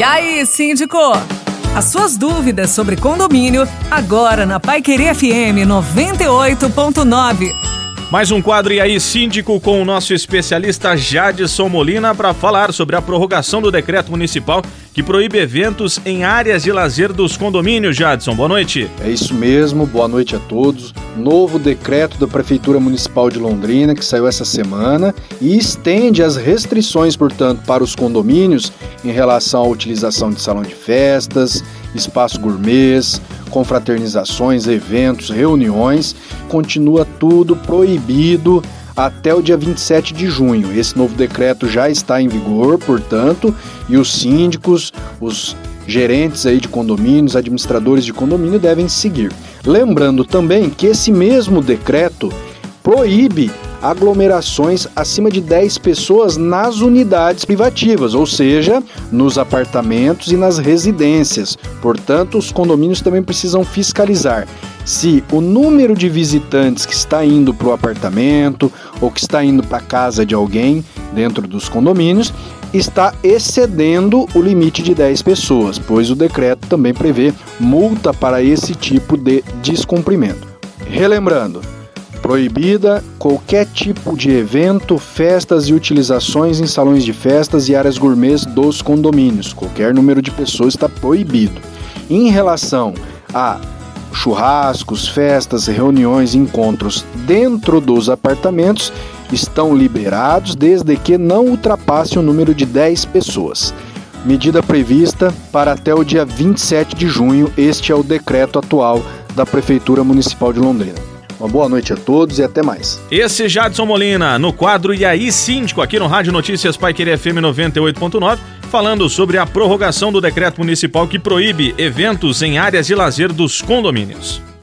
E aí, síndico? As suas dúvidas sobre condomínio, agora na Pai Querer FM 98.9. Mais um quadro e aí, síndico, com o nosso especialista Jadson Molina para falar sobre a prorrogação do decreto municipal que proíbe eventos em áreas de lazer dos condomínios. Jadson, boa noite. É isso mesmo, boa noite a todos. Novo decreto da Prefeitura Municipal de Londrina que saiu essa semana e estende as restrições, portanto, para os condomínios em relação à utilização de salão de festas, espaço gourmets, confraternizações, eventos, reuniões, continua tudo proibido até o dia 27 de junho. Esse novo decreto já está em vigor, portanto, e os síndicos, os gerentes aí de condomínios, administradores de condomínio devem seguir. Lembrando também que esse mesmo decreto proíbe aglomerações acima de 10 pessoas nas unidades privativas, ou seja, nos apartamentos e nas residências. Portanto, os condomínios também precisam fiscalizar se o número de visitantes que está indo para o apartamento ou que está indo para a casa de alguém dentro dos condomínios está excedendo o limite de 10 pessoas, pois o decreto também prevê multa para esse tipo de descumprimento. Relembrando, Proibida qualquer tipo de evento, festas e utilizações em salões de festas e áreas gourmets dos condomínios. Qualquer número de pessoas está proibido. Em relação a churrascos, festas, reuniões, encontros dentro dos apartamentos, estão liberados desde que não ultrapasse o número de 10 pessoas. Medida prevista para até o dia 27 de junho. Este é o decreto atual da Prefeitura Municipal de Londrina. Uma boa noite a todos e até mais. Esse é Jadson Molina, no quadro E aí Síndico, aqui no Rádio Notícias Pai Querer FM 98.9, falando sobre a prorrogação do decreto municipal que proíbe eventos em áreas de lazer dos condomínios.